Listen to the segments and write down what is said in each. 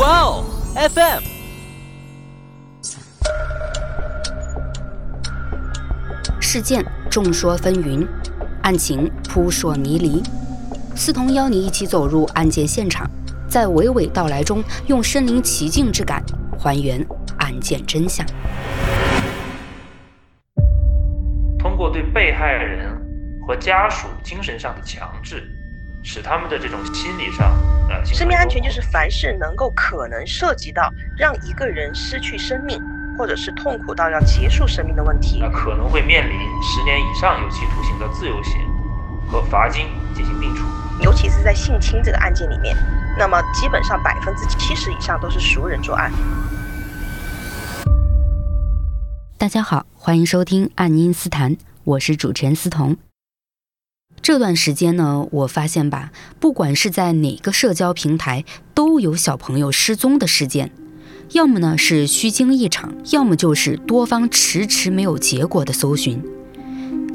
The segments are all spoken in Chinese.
哇哦，FM。事件众说纷纭，案情扑朔迷离。思彤邀你一起走入案件现场，在娓娓道来中，用身临其境之感还原案件真相。通过对被害人和家属精神上的强制，使他们的这种心理上呃，生命安全就是凡是能够可能涉及到让一个人失去生命，或者是痛苦到要结束生命的问题，那可能会面临十年以上有期徒刑的自由刑和罚金进行并处。尤其是在性侵这个案件里面，那么基本上百分之七十以上都是熟人作案。大家好，欢迎收听《爱因斯坦》，我是主持人思彤。这段时间呢，我发现吧，不管是在哪个社交平台，都有小朋友失踪的事件，要么呢是虚惊一场，要么就是多方迟迟没有结果的搜寻。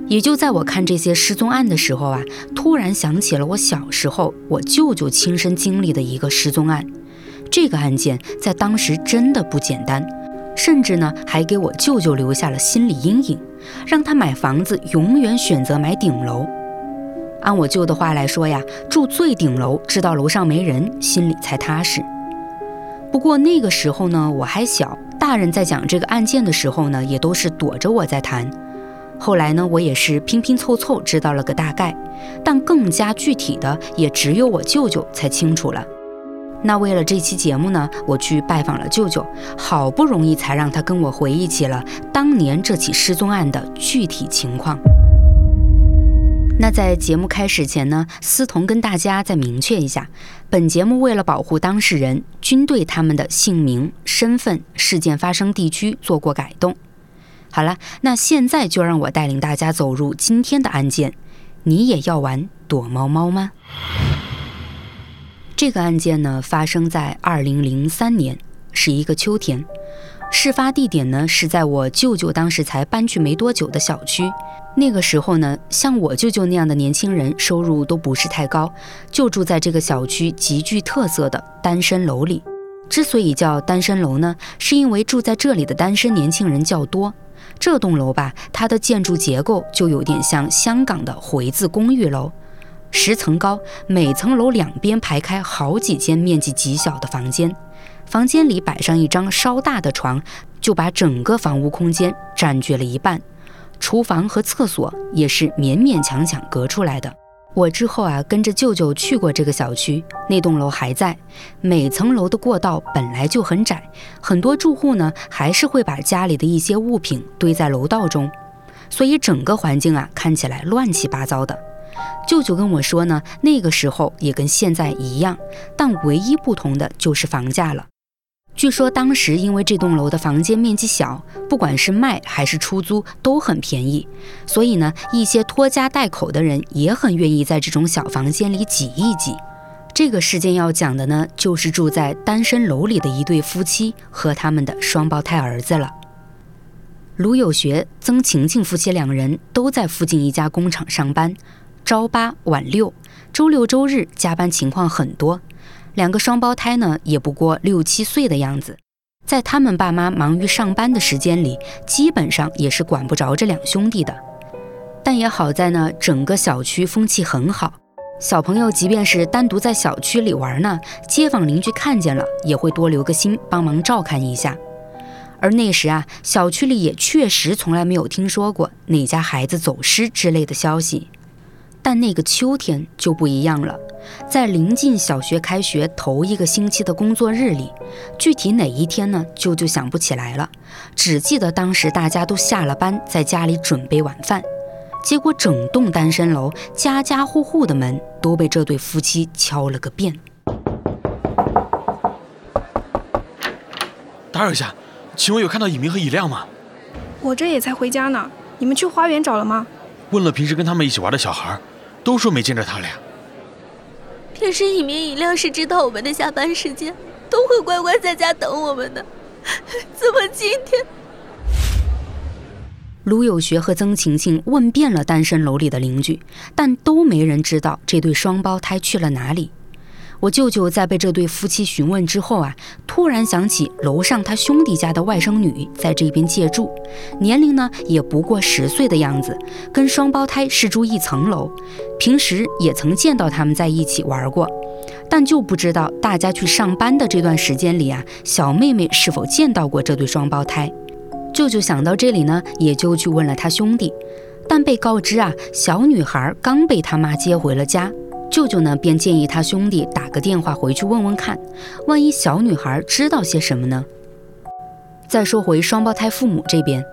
也就在我看这些失踪案的时候啊，突然想起了我小时候我舅舅亲身经历的一个失踪案。这个案件在当时真的不简单，甚至呢还给我舅舅留下了心理阴影，让他买房子永远选择买顶楼。按我舅的话来说呀，住最顶楼，知道楼上没人，心里才踏实。不过那个时候呢，我还小，大人在讲这个案件的时候呢，也都是躲着我在谈。后来呢，我也是拼拼凑凑知道了个大概，但更加具体的也只有我舅舅才清楚了。那为了这期节目呢，我去拜访了舅舅，好不容易才让他跟我回忆起了当年这起失踪案的具体情况。那在节目开始前呢，思彤跟大家再明确一下，本节目为了保护当事人，均对他们的姓名、身份、事件发生地区做过改动。好了，那现在就让我带领大家走入今天的案件。你也要玩躲猫猫吗？这个案件呢，发生在二零零三年，是一个秋天。事发地点呢，是在我舅舅当时才搬去没多久的小区。那个时候呢，像我舅舅那样的年轻人，收入都不是太高，就住在这个小区极具特色的单身楼里。之所以叫单身楼呢，是因为住在这里的单身年轻人较多。这栋楼吧，它的建筑结构就有点像香港的回字公寓楼，十层高，每层楼两边排开好几间面积极小的房间，房间里摆上一张稍大的床，就把整个房屋空间占据了一半。厨房和厕所也是勉勉强强隔出来的。我之后啊，跟着舅舅去过这个小区，那栋楼还在。每层楼的过道本来就很窄，很多住户呢还是会把家里的一些物品堆在楼道中，所以整个环境啊看起来乱七八糟的。舅舅跟我说呢，那个时候也跟现在一样，但唯一不同的就是房价了。据说当时因为这栋楼的房间面积小，不管是卖还是出租都很便宜，所以呢，一些拖家带口的人也很愿意在这种小房间里挤一挤。这个事件要讲的呢，就是住在单身楼里的一对夫妻和他们的双胞胎儿子了。卢有学、曾晴晴夫妻两人都在附近一家工厂上班，朝八晚六，周六周日加班情况很多。两个双胞胎呢，也不过六七岁的样子，在他们爸妈忙于上班的时间里，基本上也是管不着这两兄弟的。但也好在呢，整个小区风气很好，小朋友即便是单独在小区里玩呢，街坊邻居看见了也会多留个心，帮忙照看一下。而那时啊，小区里也确实从来没有听说过哪家孩子走失之类的消息。但那个秋天就不一样了。在临近小学开学头一个星期的工作日里，具体哪一天呢？舅舅想不起来了，只记得当时大家都下了班，在家里准备晚饭，结果整栋单身楼家家户户的门都被这对夫妻敲了个遍。打扰一下，请问有看到以明和以亮吗？我这也才回家呢，你们去花园找了吗？问了平时跟他们一起玩的小孩，都说没见着他俩。平时一明一亮是知道我们的下班时间，都会乖乖在家等我们的。怎么今天？卢有学和曾晴晴问遍了单身楼里的邻居，但都没人知道这对双胞胎去了哪里。我舅舅在被这对夫妻询问之后啊，突然想起楼上他兄弟家的外甥女在这边借住，年龄呢也不过十岁的样子，跟双胞胎是住一层楼，平时也曾见到他们在一起玩过，但就不知道大家去上班的这段时间里啊，小妹妹是否见到过这对双胞胎。舅舅想到这里呢，也就去问了他兄弟，但被告知啊，小女孩刚被他妈接回了家。舅舅呢，便建议他兄弟打个电话回去问问看，万一小女孩知道些什么呢？再说回双胞胎父母这边，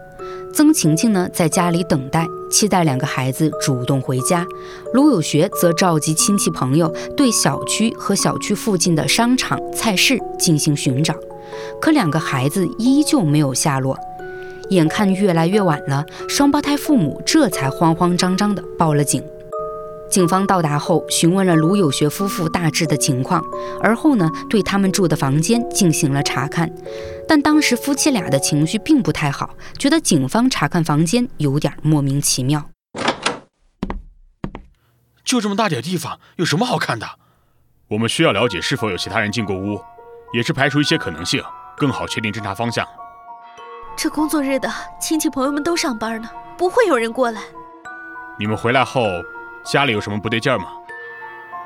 曾晴晴呢在家里等待，期待两个孩子主动回家；卢有学则召集亲戚朋友，对小区和小区附近的商场、菜市进行寻找，可两个孩子依旧没有下落。眼看越来越晚了，双胞胎父母这才慌慌张张地报了警。警方到达后，询问了卢有学夫妇大致的情况，而后呢，对他们住的房间进行了查看。但当时夫妻俩的情绪并不太好，觉得警方查看房间有点莫名其妙。就这么大点地方，有什么好看的？我们需要了解是否有其他人进过屋，也是排除一些可能性，更好确定侦查方向。这工作日的亲戚朋友们都上班呢，不会有人过来。你们回来后。家里有什么不对劲儿吗？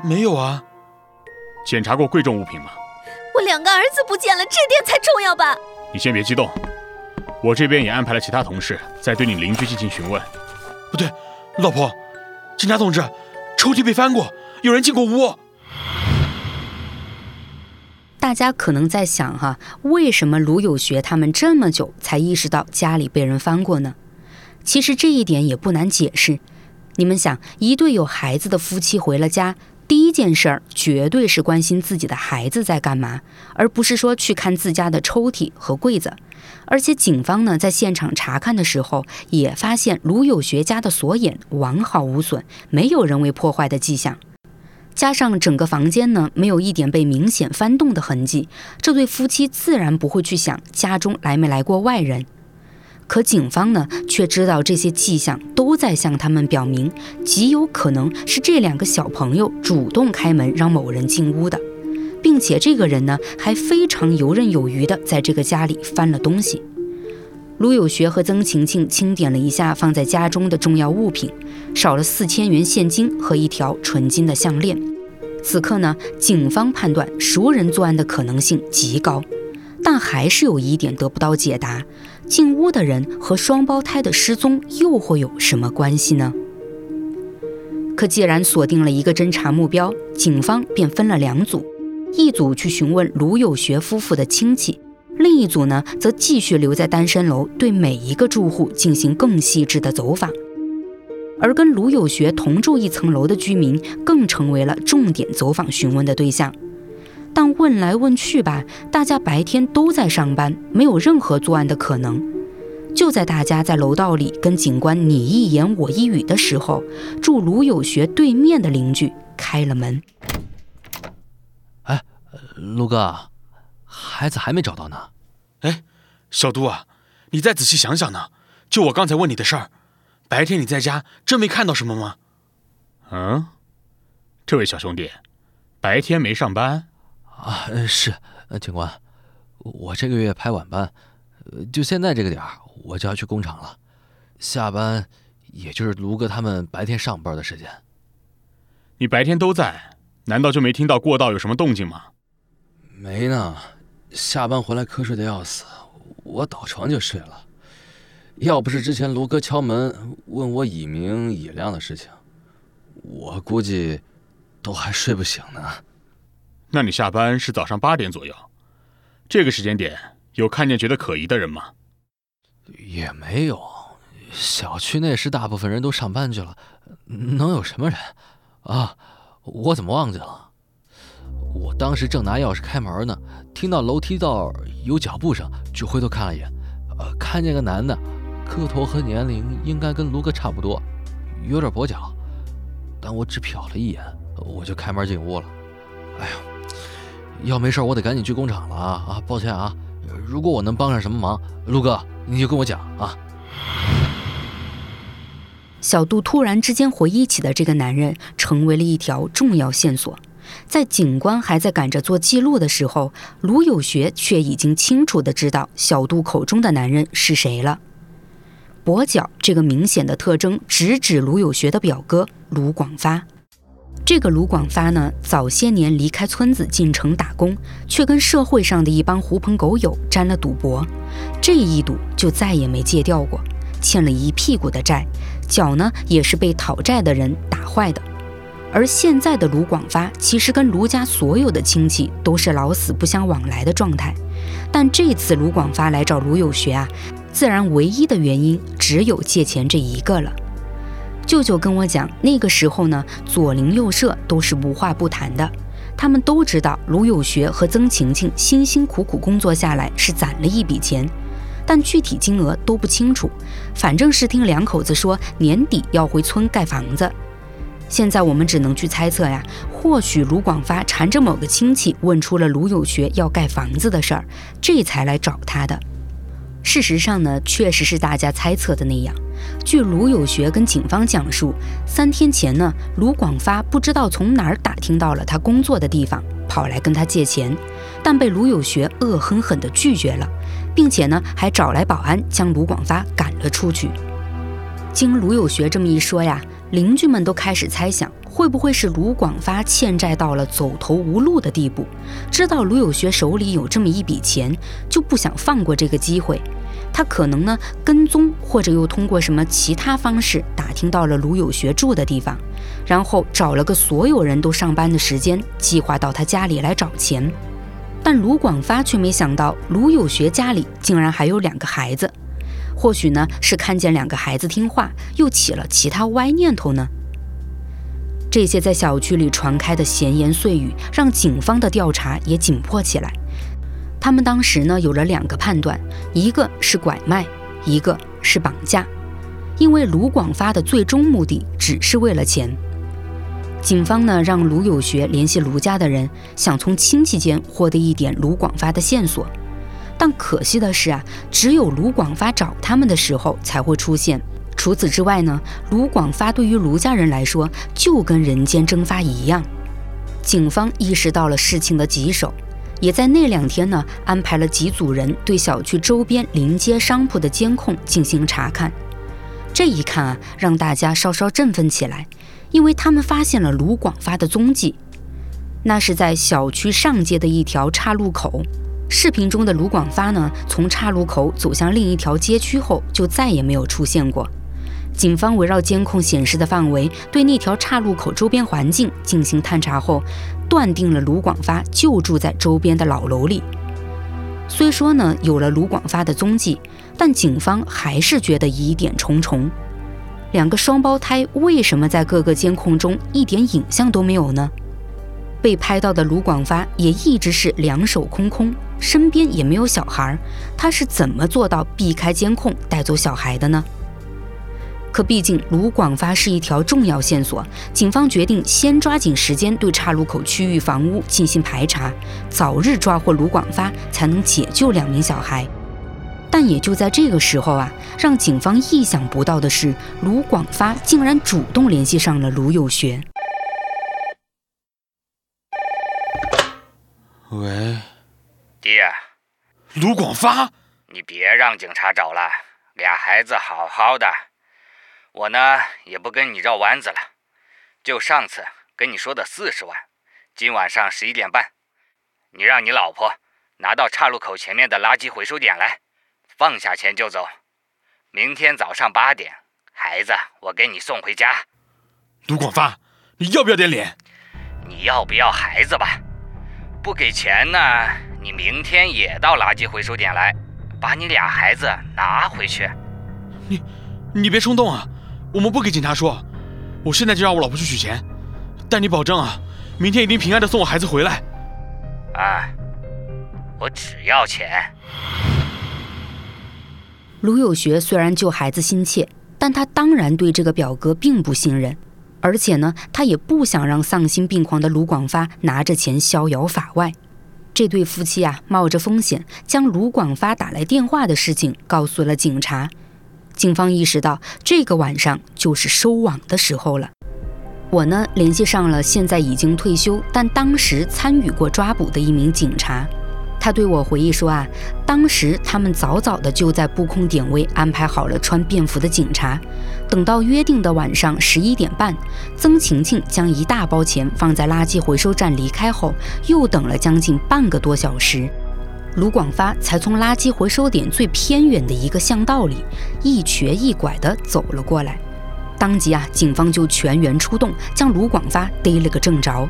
没有啊。检查过贵重物品吗？我两个儿子不见了，这点才重要吧？你先别激动，我这边也安排了其他同事在对你邻居进行询问。不对，老婆，警察同志，抽屉被翻过，有人进过屋。大家可能在想哈，为什么卢有学他们这么久才意识到家里被人翻过呢？其实这一点也不难解释。你们想，一对有孩子的夫妻回了家，第一件事儿绝对是关心自己的孩子在干嘛，而不是说去看自家的抽屉和柜子。而且警方呢，在现场查看的时候，也发现卢有学家的锁眼完好无损，没有人为破坏的迹象。加上整个房间呢，没有一点被明显翻动的痕迹，这对夫妻自然不会去想家中来没来过外人。可警方呢，却知道这些迹象都在向他们表明，极有可能是这两个小朋友主动开门让某人进屋的，并且这个人呢，还非常游刃有余地在这个家里翻了东西。卢有学和曾晴晴清点了一下放在家中的重要物品，少了四千元现金和一条纯金的项链。此刻呢，警方判断熟人作案的可能性极高，但还是有疑点得不到解答。进屋的人和双胞胎的失踪又会有什么关系呢？可既然锁定了一个侦查目标，警方便分了两组，一组去询问卢有学夫妇的亲戚，另一组呢则继续留在单身楼，对每一个住户进行更细致的走访。而跟卢有学同住一层楼的居民，更成为了重点走访询问的对象。但问来问去吧，大家白天都在上班，没有任何作案的可能。就在大家在楼道里跟警官你一言我一语的时候，住卢有学对面的邻居开了门。哎，卢哥，孩子还没找到呢。哎，小杜啊，你再仔细想想呢。就我刚才问你的事儿，白天你在家真没看到什么吗？嗯，这位小兄弟，白天没上班？啊，是，警官，我这个月排晚班，就现在这个点儿，我就要去工厂了。下班，也就是卢哥他们白天上班的时间。你白天都在，难道就没听到过道有什么动静吗？没呢，下班回来瞌睡的要死，我倒床就睡了。要不是之前卢哥敲门问我以明以亮的事情，我估计都还睡不醒呢。那你下班是早上八点左右，这个时间点有看见觉得可疑的人吗？也没有，小区内是大部分人都上班去了，能有什么人？啊，我怎么忘记了？我当时正拿钥匙开门呢，听到楼梯道有脚步声，就回头看了一眼，呃，看见个男的，个头和年龄应该跟卢哥差不多，有点跛脚，但我只瞟了一眼，我就开门进屋了。哎呀！要没事，我得赶紧去工厂了啊！啊，抱歉啊！如果我能帮上什么忙，陆哥你就跟我讲啊。小杜突然之间回忆起的这个男人，成为了一条重要线索。在警官还在赶着做记录的时候，卢有学却已经清楚的知道小杜口中的男人是谁了。跛脚这个明显的特征直指卢有学的表哥卢广发。这个卢广发呢，早些年离开村子进城打工，却跟社会上的一帮狐朋狗友沾了赌博，这一赌就再也没戒掉过，欠了一屁股的债，脚呢也是被讨债的人打坏的。而现在的卢广发，其实跟卢家所有的亲戚都是老死不相往来的状态，但这次卢广发来找卢有学啊，自然唯一的原因只有借钱这一个了。舅舅跟我讲，那个时候呢，左邻右舍都是无话不谈的，他们都知道卢有学和曾晴晴辛辛苦苦工作下来是攒了一笔钱，但具体金额都不清楚，反正是听两口子说年底要回村盖房子。现在我们只能去猜测呀，或许卢广发缠着某个亲戚问出了卢有学要盖房子的事儿，这才来找他的。事实上呢，确实是大家猜测的那样。据卢有学跟警方讲述，三天前呢，卢广发不知道从哪儿打听到了他工作的地方，跑来跟他借钱，但被卢有学恶狠狠地拒绝了，并且呢，还找来保安将卢广发赶了出去。经卢有学这么一说呀，邻居们都开始猜想，会不会是卢广发欠债到了走投无路的地步，知道卢有学手里有这么一笔钱，就不想放过这个机会。他可能呢跟踪，或者又通过什么其他方式打听到了卢有学住的地方，然后找了个所有人都上班的时间，计划到他家里来找钱。但卢广发却没想到，卢有学家里竟然还有两个孩子。或许呢是看见两个孩子听话，又起了其他歪念头呢？这些在小区里传开的闲言碎语，让警方的调查也紧迫起来。他们当时呢有了两个判断，一个是拐卖，一个是绑架，因为卢广发的最终目的只是为了钱。警方呢让卢有学联系卢家的人，想从亲戚间获得一点卢广发的线索，但可惜的是啊，只有卢广发找他们的时候才会出现。除此之外呢，卢广发对于卢家人来说就跟人间蒸发一样。警方意识到了事情的棘手。也在那两天呢，安排了几组人对小区周边临街商铺的监控进行查看。这一看啊，让大家稍稍振奋起来，因为他们发现了卢广发的踪迹。那是在小区上街的一条岔路口。视频中的卢广发呢，从岔路口走向另一条街区后，就再也没有出现过。警方围绕监控显示的范围，对那条岔路口周边环境进行探查后，断定了卢广发就住在周边的老楼里。虽说呢有了卢广发的踪迹，但警方还是觉得疑点重重。两个双胞胎为什么在各个监控中一点影像都没有呢？被拍到的卢广发也一直是两手空空，身边也没有小孩，他是怎么做到避开监控带走小孩的呢？可毕竟卢广发是一条重要线索，警方决定先抓紧时间对岔路口区域房屋进行排查，早日抓获卢广发，才能解救两名小孩。但也就在这个时候啊，让警方意想不到的是，卢广发竟然主动联系上了卢有学。喂，爹，卢广发，你别让警察找了，俩孩子好好的。我呢也不跟你绕弯子了，就上次跟你说的四十万，今晚上十一点半，你让你老婆拿到岔路口前面的垃圾回收点来，放下钱就走。明天早上八点，孩子我给你送回家。卢广发，你要不要点脸？你要不要孩子吧？不给钱呢，你明天也到垃圾回收点来，把你俩孩子拿回去。你，你别冲动啊！我们不给警察说，我现在就让我老婆去取钱，但你保证啊，明天一定平安的送我孩子回来。哎，我只要钱。卢有学虽然救孩子心切，但他当然对这个表哥并不信任，而且呢，他也不想让丧心病狂的卢广发拿着钱逍遥法外。这对夫妻啊，冒着风险将卢广发打来电话的事情告诉了警察。警方意识到，这个晚上就是收网的时候了。我呢联系上了现在已经退休，但当时参与过抓捕的一名警察。他对我回忆说啊，当时他们早早的就在布控点位安排好了穿便服的警察。等到约定的晚上十一点半，曾晴晴将一大包钱放在垃圾回收站离开后，又等了将近半个多小时，卢广发才从垃圾回收点最偏远的一个巷道里一瘸一拐地走了过来。当即啊，警方就全员出动，将卢广发逮了个正着。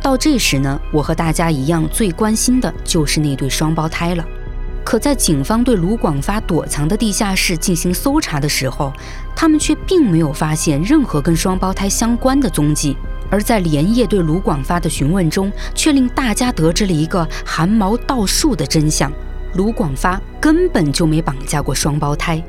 到这时呢，我和大家一样，最关心的就是那对双胞胎了。可在警方对卢广发躲藏的地下室进行搜查的时候，他们却并没有发现任何跟双胞胎相关的踪迹。而在连夜对卢广发的询问中，却令大家得知了一个汗毛倒竖的真相：卢广发根本就没绑架过双胞胎。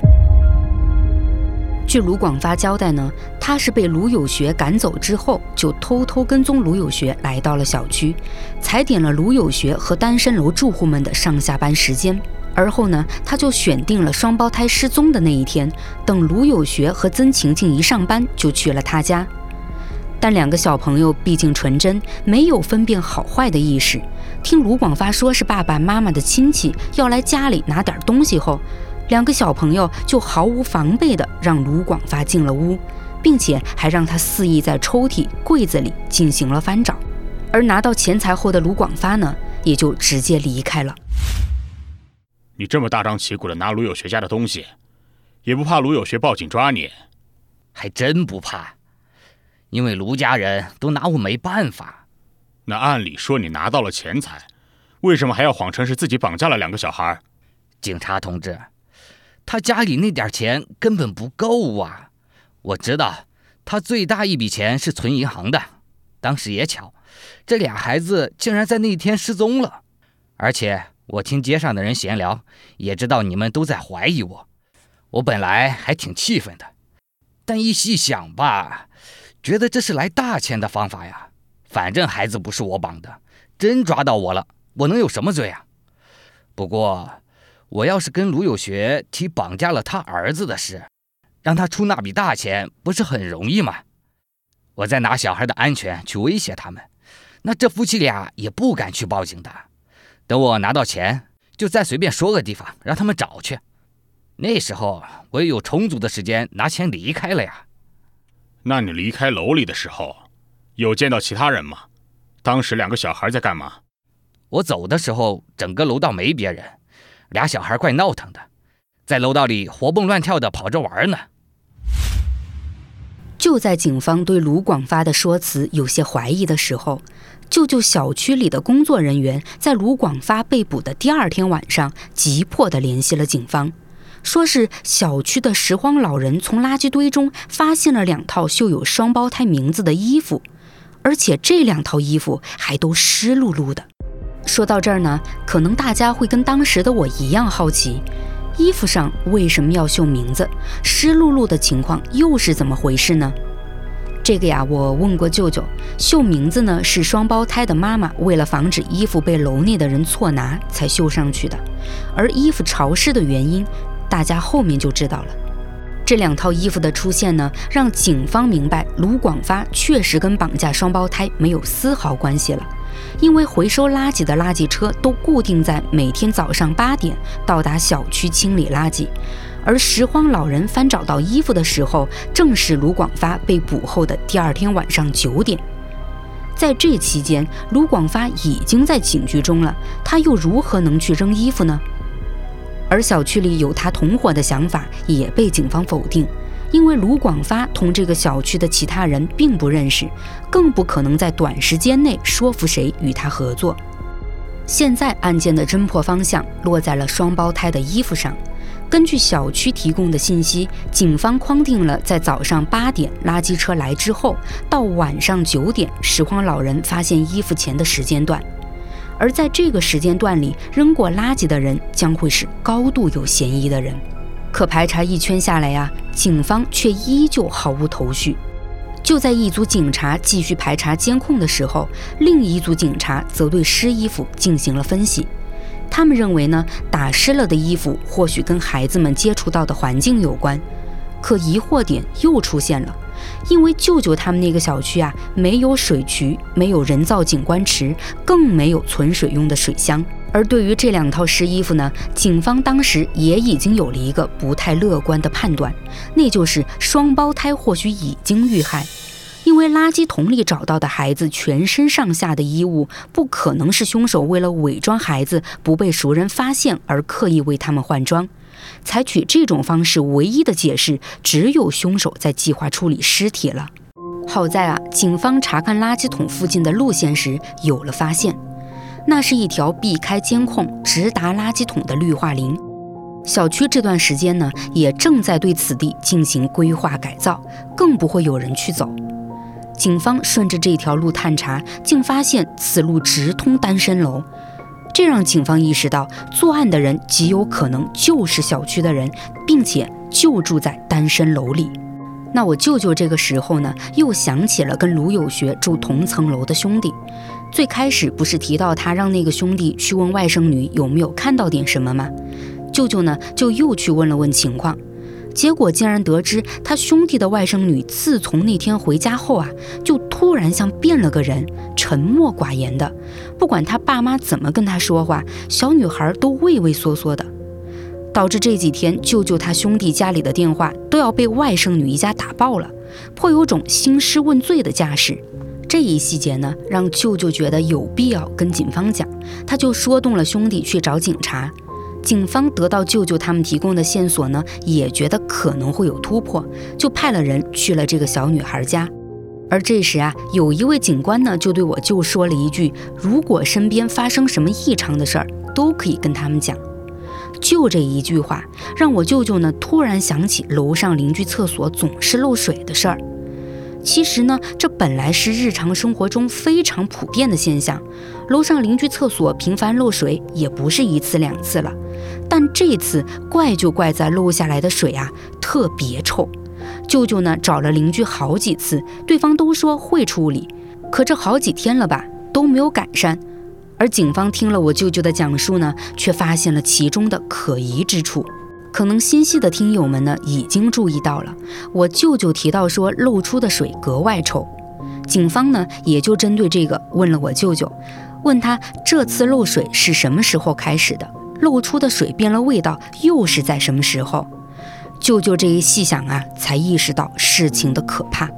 据卢广发交代呢，他是被卢有学赶走之后，就偷偷跟踪卢有学来到了小区，踩点了卢有学和单身楼住户们的上下班时间。而后呢，他就选定了双胞胎失踪的那一天，等卢有学和曾晴晴一上班，就去了他家。但两个小朋友毕竟纯真，没有分辨好坏的意识。听卢广发说是爸爸妈妈的亲戚要来家里拿点东西后，两个小朋友就毫无防备地让卢广发进了屋，并且还让他肆意在抽屉、柜子里进行了翻找。而拿到钱财后的卢广发呢，也就直接离开了。你这么大张旗鼓的拿卢有学家的东西，也不怕卢有学报警抓你？还真不怕，因为卢家人都拿我没办法。那按理说你拿到了钱财，为什么还要谎称是自己绑架了两个小孩？警察同志。他家里那点钱根本不够啊！我知道，他最大一笔钱是存银行的。当时也巧，这俩孩子竟然在那天失踪了。而且我听街上的人闲聊，也知道你们都在怀疑我。我本来还挺气愤的，但一细想吧，觉得这是来大钱的方法呀。反正孩子不是我绑的，真抓到我了，我能有什么罪啊？不过……我要是跟卢有学提绑架了他儿子的事，让他出那笔大钱，不是很容易吗？我再拿小孩的安全去威胁他们，那这夫妻俩也不敢去报警的。等我拿到钱，就再随便说个地方让他们找去。那时候我也有充足的时间拿钱离开了呀。那你离开楼里的时候，有见到其他人吗？当时两个小孩在干嘛？我走的时候，整个楼道没别人。俩小孩怪闹腾的，在楼道里活蹦乱跳的跑着玩呢。就在警方对卢广发的说辞有些怀疑的时候，舅舅小区里的工作人员在卢广发被捕的第二天晚上，急迫地联系了警方，说是小区的拾荒老人从垃圾堆中发现了两套绣有双胞胎名字的衣服，而且这两套衣服还都湿漉漉的。说到这儿呢，可能大家会跟当时的我一样好奇，衣服上为什么要绣名字？湿漉漉的情况又是怎么回事呢？这个呀，我问过舅舅，绣名字呢是双胞胎的妈妈为了防止衣服被楼内的人错拿才绣上去的，而衣服潮湿的原因，大家后面就知道了。这两套衣服的出现呢，让警方明白卢广发确实跟绑架双胞胎没有丝毫关系了。因为回收垃圾的垃圾车都固定在每天早上八点到达小区清理垃圾，而拾荒老人翻找到衣服的时候，正是卢广发被捕后的第二天晚上九点。在这期间，卢广发已经在警局中了，他又如何能去扔衣服呢？而小区里有他同伙的想法也被警方否定。因为卢广发同这个小区的其他人并不认识，更不可能在短时间内说服谁与他合作。现在案件的侦破方向落在了双胞胎的衣服上。根据小区提供的信息，警方框定了在早上八点垃圾车来之后到晚上九点拾荒老人发现衣服前的时间段，而在这个时间段里扔过垃圾的人将会是高度有嫌疑的人。可排查一圈下来呀，警方却依旧毫无头绪。就在一组警察继续排查监控的时候，另一组警察则对湿衣服进行了分析。他们认为呢，打湿了的衣服或许跟孩子们接触到的环境有关。可疑惑点又出现了：因为舅舅他们那个小区啊，没有水渠，没有人造景观池，更没有存水用的水箱。而对于这两套湿衣服呢，警方当时也已经有了一个不太乐观的判断，那就是双胞胎或许已经遇害。因为垃圾桶里找到的孩子全身上下的衣物，不可能是凶手为了伪装孩子不被熟人发现而刻意为他们换装。采取这种方式，唯一的解释只有凶手在计划处理尸体了。好在啊，警方查看垃圾桶附近的路线时有了发现，那是一条避开监控直达垃圾桶的绿化林。小区这段时间呢，也正在对此地进行规划改造，更不会有人去走。警方顺着这条路探查，竟发现此路直通单身楼。这让警方意识到，作案的人极有可能就是小区的人，并且就住在单身楼里。那我舅舅这个时候呢，又想起了跟卢有学住同层楼的兄弟。最开始不是提到他让那个兄弟去问外甥女有没有看到点什么吗？舅舅呢，就又去问了问情况。结果竟然得知，他兄弟的外甥女自从那天回家后啊，就突然像变了个人，沉默寡言的。不管他爸妈怎么跟他说话，小女孩都畏畏缩缩的，导致这几天舅舅他兄弟家里的电话都要被外甥女一家打爆了，颇有种兴师问罪的架势。这一细节呢，让舅舅觉得有必要跟警方讲，他就说动了兄弟去找警察。警方得到舅舅他们提供的线索呢，也觉得可能会有突破，就派了人去了这个小女孩家。而这时啊，有一位警官呢，就对我舅说了一句：“如果身边发生什么异常的事儿，都可以跟他们讲。”就这一句话，让我舅舅呢突然想起楼上邻居厕所总是漏水的事儿。其实呢，这本来是日常生活中非常普遍的现象，楼上邻居厕所频繁漏水也不是一次两次了。但这次怪就怪在漏下来的水啊特别臭，舅舅呢找了邻居好几次，对方都说会处理，可这好几天了吧都没有改善。而警方听了我舅舅的讲述呢，却发现了其中的可疑之处。可能心细的听友们呢已经注意到了，我舅舅提到说漏出的水格外臭，警方呢也就针对这个问了我舅舅，问他这次漏水是什么时候开始的，漏出的水变了味道又是在什么时候？舅舅这一细想啊，才意识到事情的可怕，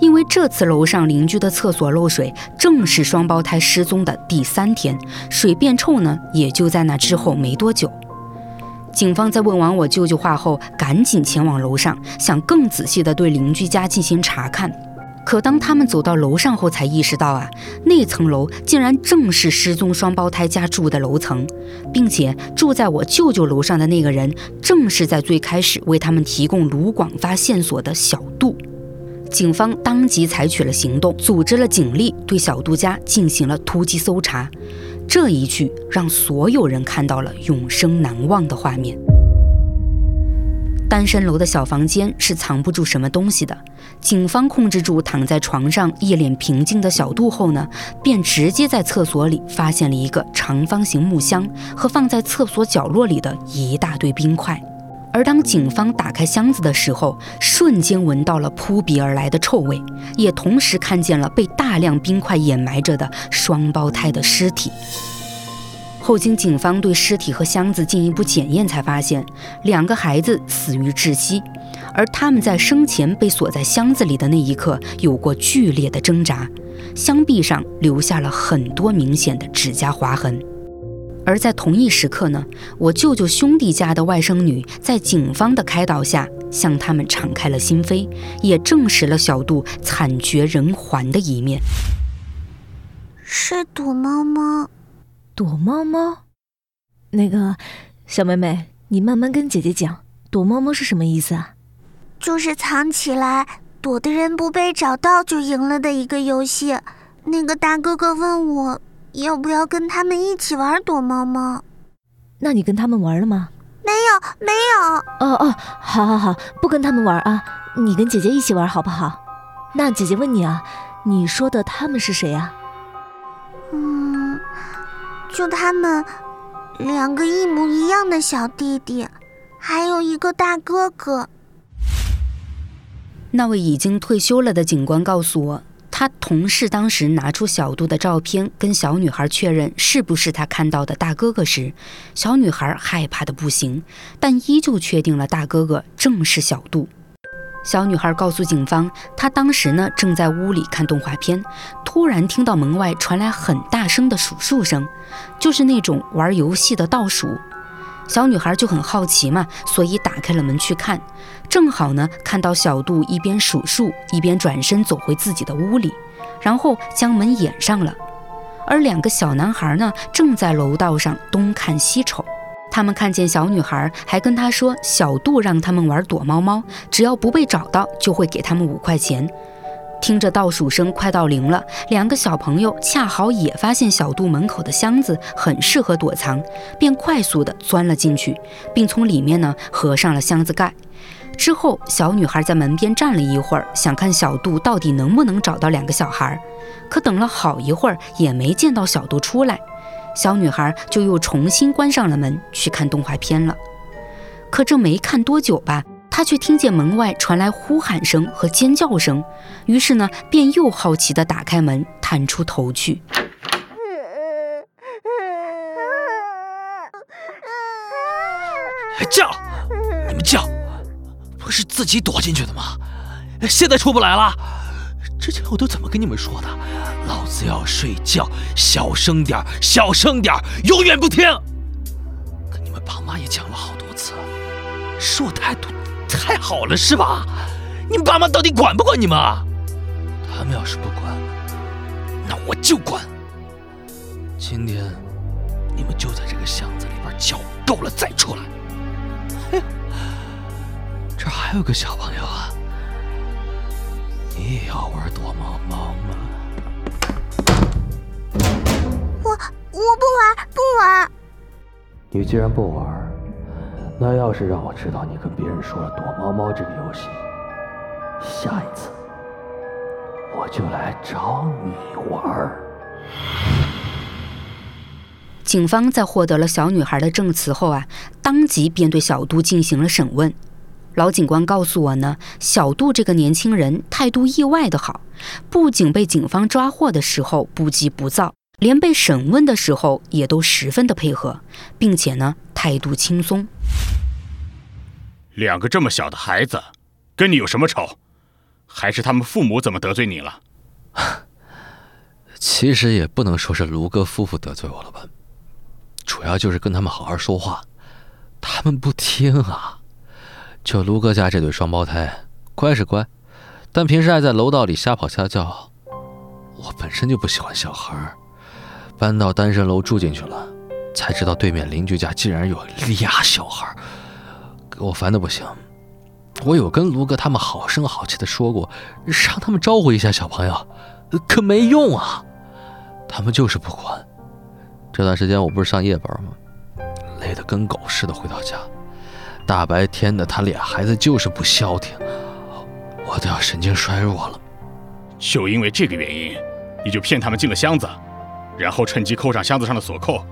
因为这次楼上邻居的厕所漏水正是双胞胎失踪的第三天，水变臭呢也就在那之后没多久。警方在问完我舅舅话后，赶紧前往楼上，想更仔细地对邻居家进行查看。可当他们走到楼上后，才意识到啊，那层楼竟然正是失踪双胞胎家住的楼层，并且住在我舅舅楼上的那个人，正是在最开始为他们提供卢广发线索的小杜。警方当即采取了行动，组织了警力对小杜家进行了突击搜查。这一句让所有人看到了永生难忘的画面。单身楼的小房间是藏不住什么东西的。警方控制住躺在床上一脸平静的小杜后呢，便直接在厕所里发现了一个长方形木箱和放在厕所角落里的一大堆冰块。而当警方打开箱子的时候，瞬间闻到了扑鼻而来的臭味，也同时看见了被大量冰块掩埋着的双胞胎的尸体。后经警方对尸体和箱子进一步检验，才发现两个孩子死于窒息，而他们在生前被锁在箱子里的那一刻有过剧烈的挣扎，箱壁上留下了很多明显的指甲划痕。而在同一时刻呢，我舅舅兄弟家的外甥女在警方的开导下，向他们敞开了心扉，也证实了小杜惨绝人寰的一面。是躲猫猫，躲猫猫。那个小妹妹，你慢慢跟姐姐讲，躲猫猫是什么意思啊？就是藏起来，躲的人不被找到就赢了的一个游戏。那个大哥哥问我。要不要跟他们一起玩躲猫猫？那你跟他们玩了吗？没有，没有。哦哦，好好好，不跟他们玩啊，你跟姐姐一起玩好不好？那姐姐问你啊，你说的他们是谁啊？嗯，就他们两个一模一样的小弟弟，还有一个大哥哥。那位已经退休了的警官告诉我，他同事当时拿出小杜的照片，跟小女孩确认是不是他看到的大哥哥时，小女孩害怕的不行，但依旧确定了大哥哥正是小杜。小女孩告诉警方，她当时呢正在屋里看动画片，突然听到门外传来很大声的数数声，就是那种玩游戏的倒数。小女孩就很好奇嘛，所以打开了门去看，正好呢看到小杜一边数数，一边转身走回自己的屋里，然后将门掩上了。而两个小男孩呢，正在楼道上东看西瞅。他们看见小女孩，还跟她说：“小杜让他们玩躲猫猫，只要不被找到，就会给他们五块钱。”听着倒数声快到零了，两个小朋友恰好也发现小杜门口的箱子很适合躲藏，便快速地钻了进去，并从里面呢合上了箱子盖。之后，小女孩在门边站了一会儿，想看小杜到底能不能找到两个小孩，可等了好一会儿也没见到小杜出来。小女孩就又重新关上了门，去看动画片了。可这没看多久吧，他却听见门外传来呼喊声和尖叫声，于是呢，便又好奇地打开门，探出头去。叫！你们叫！不是自己躲进去的吗？现在出不来了？之前我都怎么跟你们说的？老子要睡觉，小声点小声点永远不听。跟你们爸妈也讲了好多次，是我态度太好了是吧？你们爸妈到底管不管你们啊？他们要是不管，那我就管。今天你们就在这个巷子里边叫够了再出来。哎，这还有个小朋友啊。你也要玩躲猫猫吗？我我不玩，不玩。你既然不玩，那要是让我知道你跟别人说了躲猫猫这个游戏，下一次我就来找你玩。警方在获得了小女孩的证词后啊，当即便对小杜进行了审问。老警官告诉我呢，小杜这个年轻人态度意外的好，不仅被警方抓获的时候不急不躁，连被审问的时候也都十分的配合，并且呢态度轻松。两个这么小的孩子，跟你有什么仇？还是他们父母怎么得罪你了？其实也不能说是卢哥夫妇得罪我了吧，主要就是跟他们好好说话，他们不听啊。就卢哥家这对双胞胎，乖是乖，但平时爱在楼道里瞎跑瞎叫。我本身就不喜欢小孩，搬到单身楼住进去了，才知道对面邻居家竟然有俩小孩，给我烦的不行。我有跟卢哥他们好声好气的说过，让他们招呼一下小朋友，可没用啊，他们就是不管。这段时间我不是上夜班吗？累得跟狗似的，回到家。大白天的，他俩孩子就是不消停，我都要神经衰弱了。就因为这个原因，你就骗他们进了箱子，然后趁机扣上箱子上的锁扣，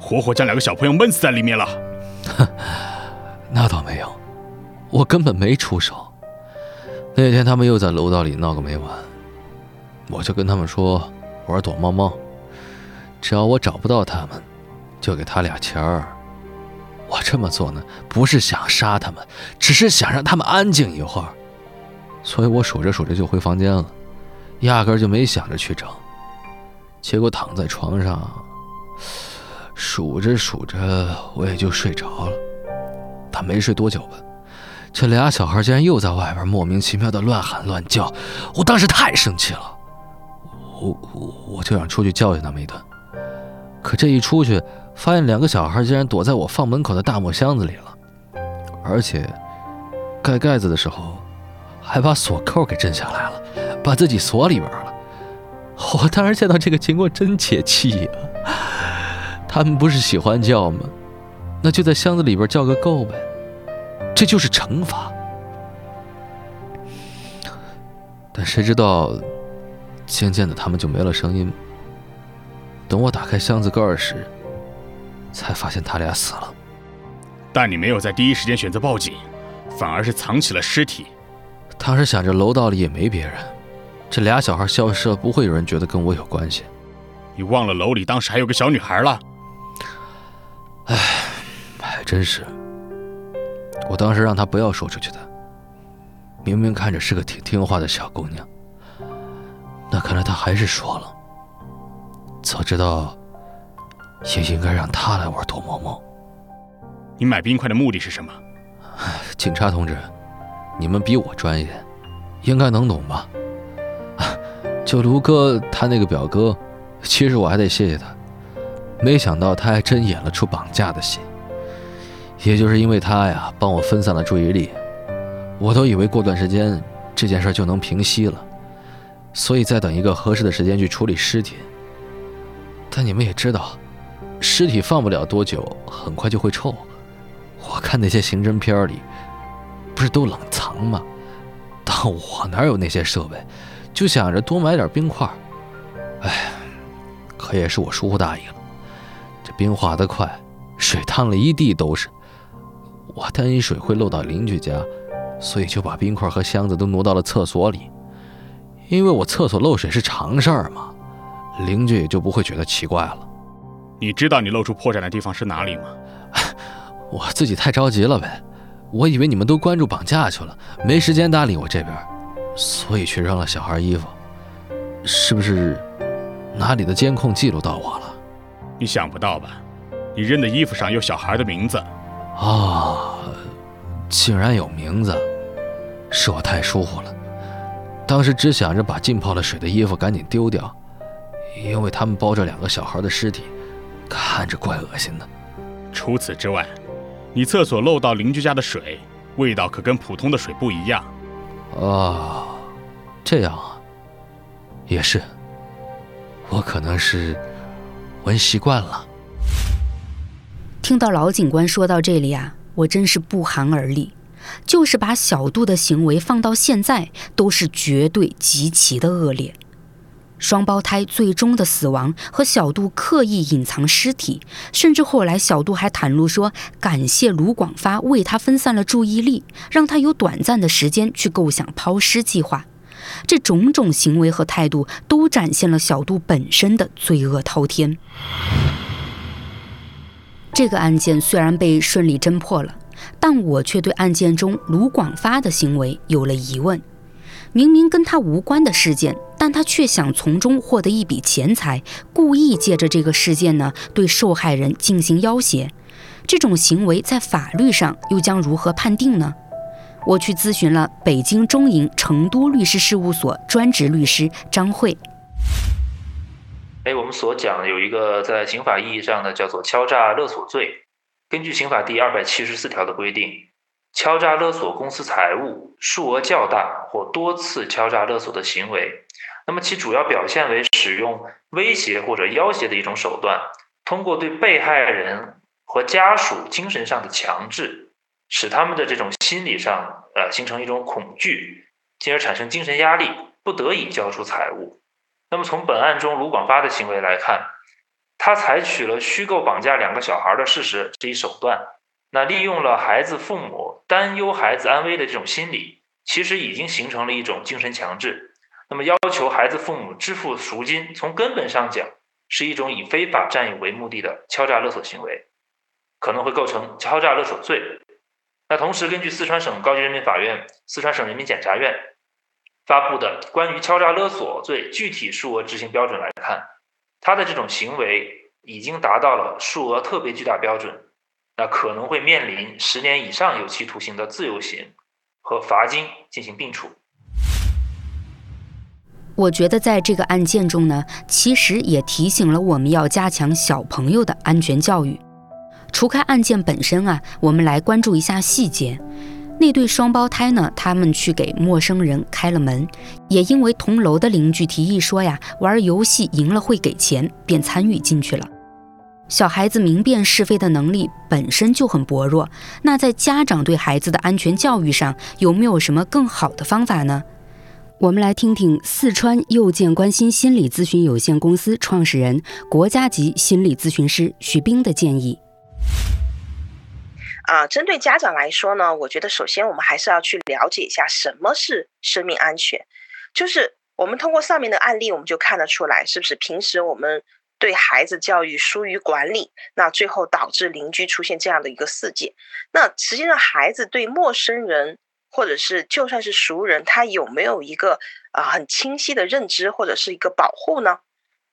活活将两个小朋友闷死在里面了。哼，那倒没有，我根本没出手。那天他们又在楼道里闹个没完，我就跟他们说玩躲猫猫，只要我找不到他们，就给他俩钱儿。我这么做呢，不是想杀他们，只是想让他们安静一会儿。所以我数着数着就回房间了，压根就没想着去找。结果躺在床上，数着数着我也就睡着了。但没睡多久吧，这俩小孩竟然又在外边莫名其妙的乱喊乱叫。我当时太生气了，我我我就想出去教训他们一顿。可这一出去，发现两个小孩竟然躲在我放门口的大木箱子里了，而且盖盖子的时候还把锁扣给震下来了，把自己锁里边了。我当时见到这个情况真解气呀！他们不是喜欢叫吗？那就在箱子里边叫个够呗，这就是惩罚。但谁知道，渐渐的他们就没了声音。等我打开箱子盖时，才发现他俩死了。但你没有在第一时间选择报警，反而是藏起了尸体。当时想着楼道里也没别人，这俩小孩消失了，不会有人觉得跟我有关系。你忘了楼里当时还有个小女孩了？唉，还真是。我当时让她不要说出去的，明明看着是个挺听话的小姑娘。那看来她还是说了。早知道，也应该让她来玩躲猫猫。你买冰块的目的是什么？警察同志，你们比我专业，应该能懂吧？就卢哥他那个表哥，其实我还得谢谢他，没想到他还真演了出绑架的戏。也就是因为他呀，帮我分散了注意力，我都以为过段时间这件事就能平息了，所以再等一个合适的时间去处理尸体。但你们也知道，尸体放不了多久，很快就会臭。我看那些刑侦片里，不是都冷藏吗？但我哪有那些设备，就想着多买点冰块。哎，可也是我疏忽大意了。这冰化得快，水烫了一地都是。我担心水会漏到邻居家，所以就把冰块和箱子都挪到了厕所里。因为我厕所漏水是常事儿嘛，邻居也就不会觉得奇怪了。你知道你露出破绽的地方是哪里吗？我自己太着急了呗，我以为你们都关注绑架去了，没时间搭理我这边，所以去扔了小孩衣服。是不是哪里的监控记录到我了？你想不到吧？你扔的衣服上有小孩的名字。啊，竟然有名字，是我太疏忽了。当时只想着把浸泡了水的衣服赶紧丢掉，因为他们包着两个小孩的尸体，看着怪恶心的。除此之外。你厕所漏到邻居家的水，味道可跟普通的水不一样。啊，这样啊，也是。我可能是闻习惯了。听到老警官说到这里啊，我真是不寒而栗。就是把小杜的行为放到现在，都是绝对极其的恶劣。双胞胎最终的死亡和小杜刻意隐藏尸体，甚至后来小杜还袒露说感谢卢广发为他分散了注意力，让他有短暂的时间去构想抛尸计划。这种种行为和态度都展现了小杜本身的罪恶滔天。这个案件虽然被顺利侦破了，但我却对案件中卢广发的行为有了疑问。明明跟他无关的事件，但他却想从中获得一笔钱财，故意借着这个事件呢，对受害人进行要挟。这种行为在法律上又将如何判定呢？我去咨询了北京中银成都律师事务所专职律师张慧。哎，我们所讲有一个在刑法意义上的叫做敲诈勒索罪，根据刑法第二百七十四条的规定。敲诈勒索公司财物，数额较大或多次敲诈勒索的行为，那么其主要表现为使用威胁或者要挟的一种手段，通过对被害人和家属精神上的强制，使他们的这种心理上呃形成一种恐惧，进而产生精神压力，不得已交出财物。那么从本案中卢广发的行为来看，他采取了虚构绑架两个小孩的事实这一手段。那利用了孩子父母担忧孩子安危的这种心理，其实已经形成了一种精神强制。那么要求孩子父母支付赎金，从根本上讲是一种以非法占有为目的的敲诈勒索行为，可能会构成敲诈勒索罪。那同时，根据四川省高级人民法院、四川省人民检察院发布的关于敲诈勒索罪具体数额执行标准来看，他的这种行为已经达到了数额特别巨大标准。那可能会面临十年以上有期徒刑的自由刑和罚金进行并处。我觉得在这个案件中呢，其实也提醒了我们要加强小朋友的安全教育。除开案件本身啊，我们来关注一下细节。那对双胞胎呢，他们去给陌生人开了门，也因为同楼的邻居提议说呀，玩游戏赢了会给钱，便参与进去了。小孩子明辨是非的能力本身就很薄弱，那在家长对孩子的安全教育上有没有什么更好的方法呢？我们来听听四川右健关心心理咨询有限公司创始人、国家级心理咨询师徐冰的建议。啊，针对家长来说呢，我觉得首先我们还是要去了解一下什么是生命安全。就是我们通过上面的案例，我们就看得出来，是不是平时我们对孩子教育疏于管理，那最后导致邻居出现这样的一个事件。那实际上孩子对陌生人或者是就算是熟人，他有没有一个啊很清晰的认知或者是一个保护呢？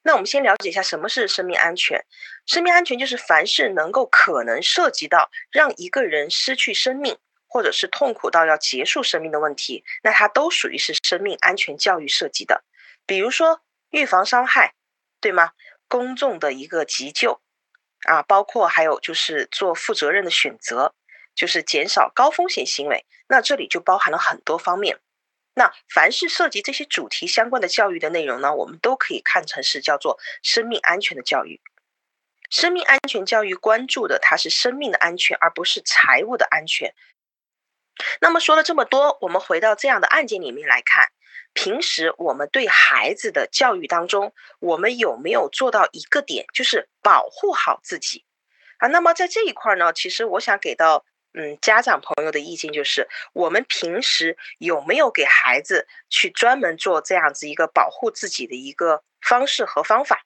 那我们先了解一下什么是生命安全。生命安全就是凡是能够可能涉及到让一个人失去生命，或者是痛苦到要结束生命的问题，那它都属于是生命安全教育涉及的。比如说预防伤害，对吗？公众的一个急救啊，包括还有就是做负责任的选择，就是减少高风险行为。那这里就包含了很多方面。那凡是涉及这些主题相关的教育的内容呢，我们都可以看成是叫做生命安全的教育。生命安全教育关注的它是生命的安全，而不是财务的安全。那么说了这么多，我们回到这样的案件里面来看，平时我们对孩子的教育当中，我们有没有做到一个点，就是保护好自己啊？那么在这一块呢，其实我想给到。嗯，家长朋友的意见就是，我们平时有没有给孩子去专门做这样子一个保护自己的一个方式和方法？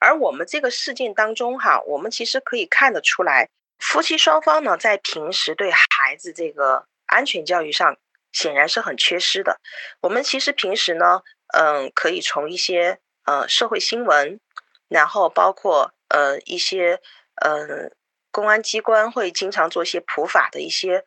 而我们这个事件当中，哈，我们其实可以看得出来，夫妻双方呢，在平时对孩子这个安全教育上，显然是很缺失的。我们其实平时呢，嗯，可以从一些呃社会新闻，然后包括呃一些嗯。公安机关会经常做一些普法的一些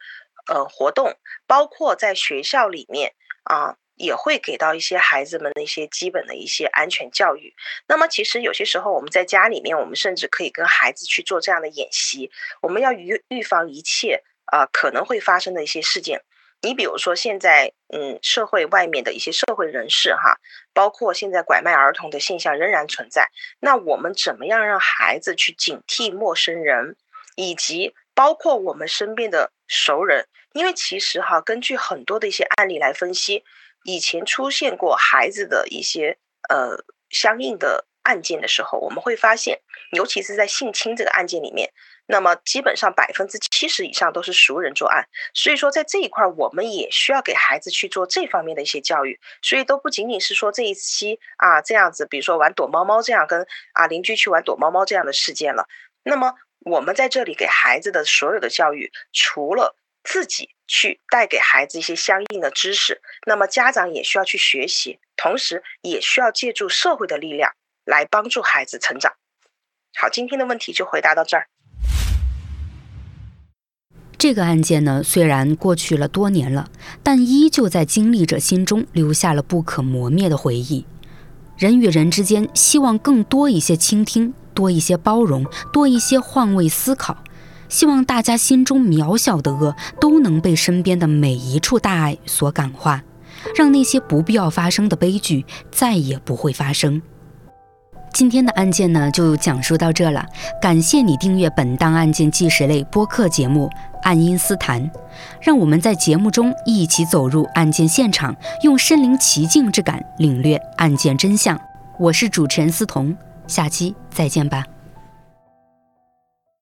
呃活动，包括在学校里面啊，也会给到一些孩子们的一些基本的一些安全教育。那么，其实有些时候我们在家里面，我们甚至可以跟孩子去做这样的演习。我们要预预防一切啊可能会发生的一些事件。你比如说，现在嗯，社会外面的一些社会人士哈，包括现在拐卖儿童的现象仍然存在。那我们怎么样让孩子去警惕陌生人？以及包括我们身边的熟人，因为其实哈，根据很多的一些案例来分析，以前出现过孩子的一些呃相应的案件的时候，我们会发现，尤其是在性侵这个案件里面，那么基本上百分之七十以上都是熟人作案。所以说，在这一块，我们也需要给孩子去做这方面的一些教育。所以都不仅仅是说这一期啊这样子，比如说玩躲猫猫这样跟啊邻居去玩躲猫猫这样的事件了，那么。我们在这里给孩子的所有的教育，除了自己去带给孩子一些相应的知识，那么家长也需要去学习，同时也需要借助社会的力量来帮助孩子成长。好，今天的问题就回答到这儿。这个案件呢，虽然过去了多年了，但依旧在经历者心中留下了不可磨灭的回忆。人与人之间，希望更多一些倾听。多一些包容，多一些换位思考，希望大家心中渺小的恶都能被身边的每一处大爱所感化，让那些不必要发生的悲剧再也不会发生。今天的案件呢，就讲述到这了。感谢你订阅本档案件纪实类播客节目《爱因斯坦》，让我们在节目中一起走入案件现场，用身临其境之感领略案件真相。我是主持人思彤。下期再见吧。